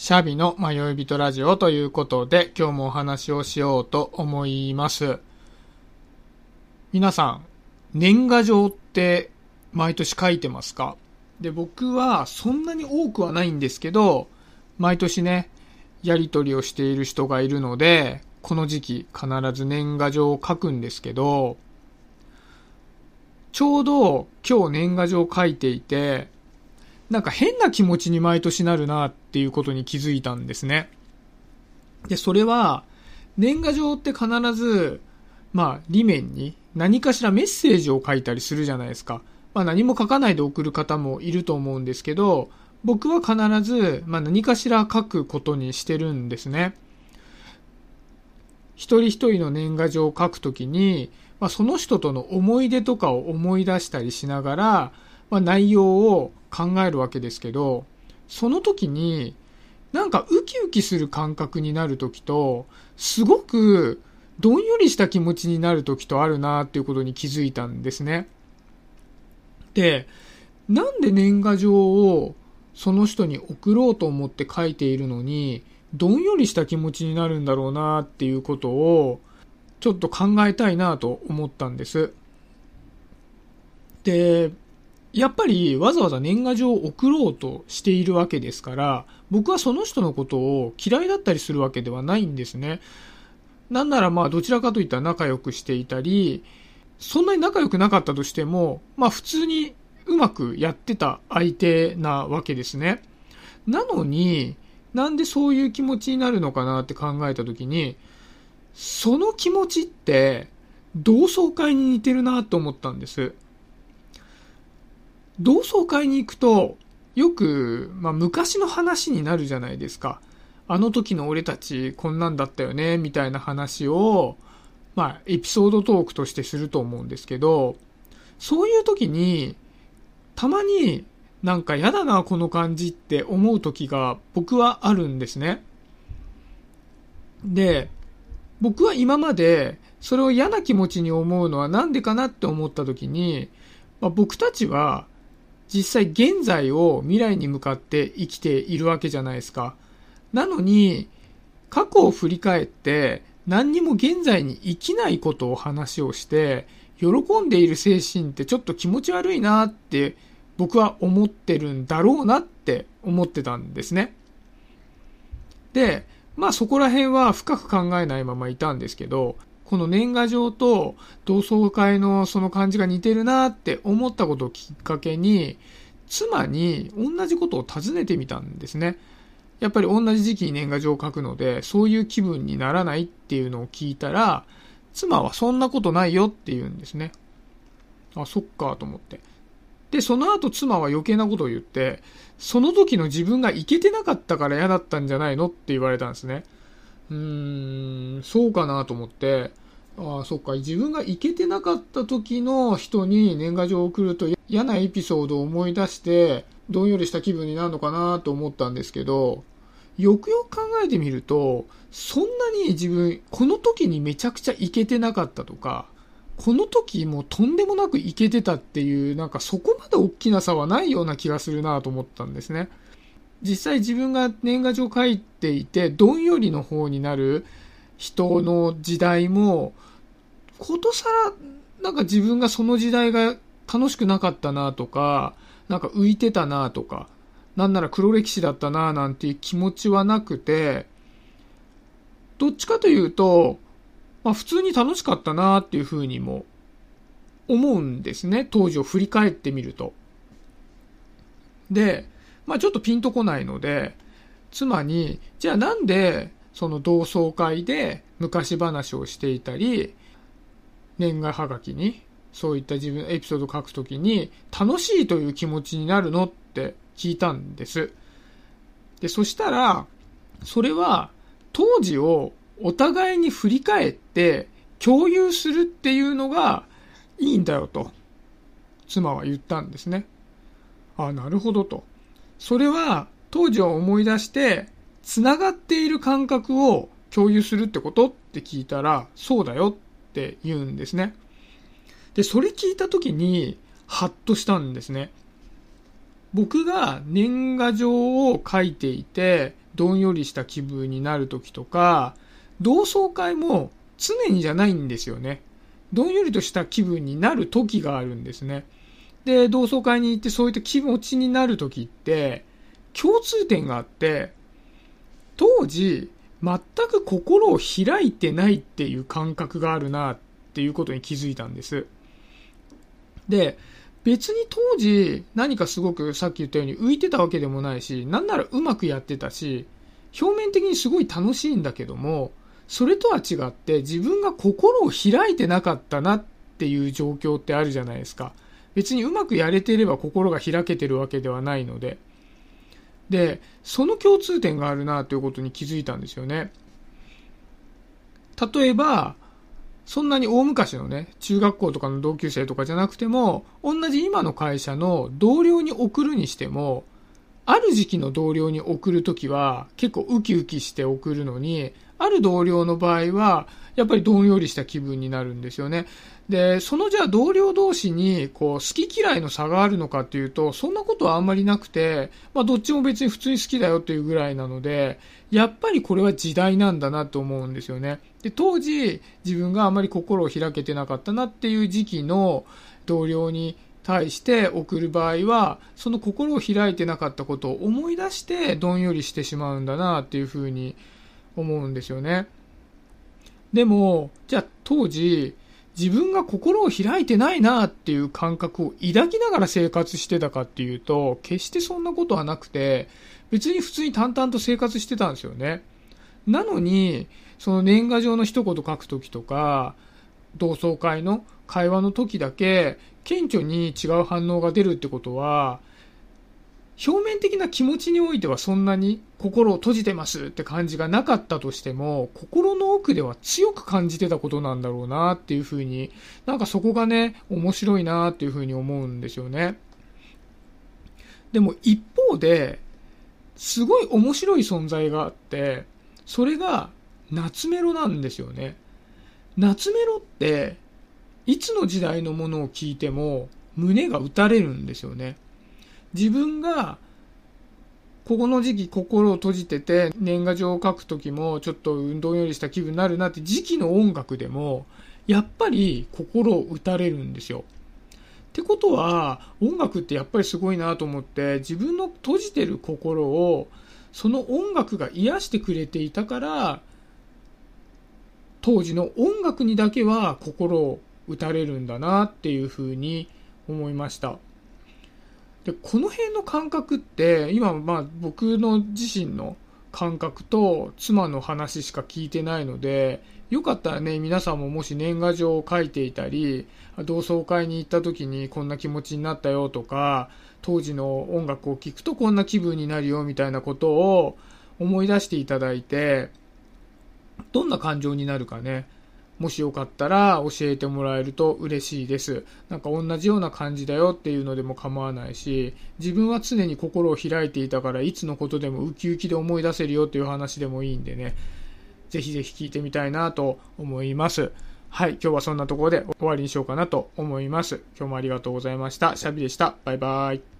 シャビの迷い人ラジオということで、今日もお話をしようと思います。皆さん、年賀状って毎年書いてますか？で、僕はそんなに多くはないんですけど、毎年ね、やりとりをしている人がいるので、この時期必ず年賀状を書くんですけど、ちょうど今日年賀状を書いていて、なんか変な気持ちに毎年なるなっていうことに気づいたんですね。で、それは、年賀状って必ず、まあ、裏面に何かしらメッセージを書いたりするじゃないですか。まあ何も書かないで送る方もいると思うんですけど、僕は必ず、まあ何かしら書くことにしてるんですね。一人一人の年賀状を書くときに、まあその人との思い出とかを思い出したりしながら、まあ内容を考えるわけですけど、その時に、なんかウキウキする感覚になる時と、すごくどんよりした気持ちになる時とあるなっていうことに気づいたんですね。で、なんで年賀状をその人に送ろうと思って書いているのに、どんよりした気持ちになるんだろうなっていうことを、ちょっと考えたいなと思ったんです。で、やっぱりわざわざ年賀状を送ろうとしているわけですから、僕はその人のことを嫌いだったりするわけではないんですね。なんならまあどちらかといったら仲良くしていたり、そんなに仲良くなかったとしても、まあ普通にうまくやってた相手なわけですね。なのに、なんでそういう気持ちになるのかなって考えたときに、その気持ちって同窓会に似てるなと思ったんです。同窓会に行くと、よく、まあ、昔の話になるじゃないですか。あの時の俺たちこんなんだったよね、みたいな話を、まあ、エピソードトークとしてすると思うんですけど、そういう時に、たまになんか嫌だな、この感じって思う時が僕はあるんですね。で、僕は今までそれを嫌な気持ちに思うのはなんでかなって思った時に、まあ、僕たちは実際現在を未来に向かって生きているわけじゃないですか。なのに、過去を振り返って何にも現在に生きないことを話をして、喜んでいる精神ってちょっと気持ち悪いなって僕は思ってるんだろうなって思ってたんですね。で、まあそこら辺は深く考えないままいたんですけど、この年賀状と同窓会のその感じが似てるなって思ったことをきっかけに、妻に同じことを尋ねてみたんですね。やっぱり同じ時期に年賀状を書くので、そういう気分にならないっていうのを聞いたら、妻はそんなことないよって言うんですね。あ、そっかと思って。で、その後妻は余計なことを言って、その時の自分がいけてなかったから嫌だったんじゃないのって言われたんですね。うーん、そうかなと思って、ああ、そっか、自分が行けてなかった時の人に年賀状を送ると嫌なエピソードを思い出して、どんよりした気分になるのかなと思ったんですけど、よくよく考えてみると、そんなに自分、この時にめちゃくちゃ行けてなかったとか、この時もとんでもなく行けてたっていう、なんかそこまで大きな差はないような気がするなと思ったんですね。実際自分が年賀状書いていて、どんよりの方になる人の時代も、ことさら、なんか自分がその時代が楽しくなかったなとか、なんか浮いてたなとか、なんなら黒歴史だったななんていう気持ちはなくて、どっちかというと、まあ普通に楽しかったなっていうふうにも思うんですね。当時を振り返ってみると。で、まあちょっとピンとこないので、妻に、じゃあなんでその同窓会で昔話をしていたり、年賀はがきにそういった自分エピソードを書くときに楽しいという気持ちになるのって聞いたんです。で、そしたら、それは当時をお互いに振り返って共有するっていうのがいいんだよと、妻は言ったんですね。ああ、なるほどと。それは当時を思い出して、繋がっている感覚を共有するってことって聞いたら、そうだよって言うんですね。で、それ聞いた時に、ハッとしたんですね。僕が年賀状を書いていて、どんよりした気分になる時とか、同窓会も常にじゃないんですよね。どんよりとした気分になる時があるんですね。で、同窓会に行ってそういった気持ちになる時って、共通点があって、当時、全く心を開いてないっていう感覚があるなっていうことに気づいたんです。で、別に当時何かすごくさっき言ったように浮いてたわけでもないし、なんならうまくやってたし、表面的にすごい楽しいんだけども、それとは違って自分が心を開いてなかったなっていう状況ってあるじゃないですか。別にうまくやれていれば心が開けてるわけではないので。で、その共通点があるなということに気づいたんですよね。例えば、そんなに大昔のね、中学校とかの同級生とかじゃなくても、同じ今の会社の同僚に送るにしても、ある時期の同僚に送るときは結構ウキウキして送るのに、ある同僚の場合は、やっぱりどんよりした気分になるんですよね。で、そのじゃあ同僚同士に、こう、好き嫌いの差があるのかっていうと、そんなことはあんまりなくて、まあどっちも別に普通に好きだよっていうぐらいなので、やっぱりこれは時代なんだなと思うんですよね。で、当時、自分があまり心を開けてなかったなっていう時期の同僚に対して送る場合は、その心を開いてなかったことを思い出してどんよりしてしまうんだなっていうふうに思うんですよね。でも、じゃあ当時、自分が心を開いてないなっていう感覚を抱きながら生活してたかっていうと、決してそんなことはなくて、別に普通に淡々と生活してたんですよね。なのに、その年賀状の一言書くときとか、同窓会の会話の時だけ、顕著に違う反応が出るってことは、表面的な気持ちにおいてはそんなに心を閉じてますって感じがなかったとしても、心の奥では強く感じてたことなんだろうなっていうふうに、なんかそこがね、面白いなっていうふうに思うんですよね。でも一方で、すごい面白い存在があって、それが夏メロなんですよね。夏メロって、いつの時代のものを聞いても胸が打たれるんですよね。自分がここの時期心を閉じてて年賀状を書く時もちょっと運動よりした気分になるなって時期の音楽でもやっぱり心を打たれるんですよ。ってことは音楽ってやっぱりすごいなと思って自分の閉じてる心をその音楽が癒してくれていたから当時の音楽にだけは心を打たれるんだなっていうふうに思いました。で、この辺の感覚って、今、まあ僕の自身の感覚と妻の話しか聞いてないので、よかったらね、皆さんももし年賀状を書いていたり、同窓会に行った時にこんな気持ちになったよとか、当時の音楽を聴くとこんな気分になるよみたいなことを思い出していただいて、どんな感情になるかね、もしよかったら教えてもらえると嬉しいです。なんか同じような感じだよっていうのでも構わないし、自分は常に心を開いていたからいつのことでもウキウキで思い出せるよっていう話でもいいんでね、ぜひぜひ聞いてみたいなと思います。はい、今日はそんなところで終わりにしようかなと思います。今日もありがとうございました。シャビでした。バイバイ。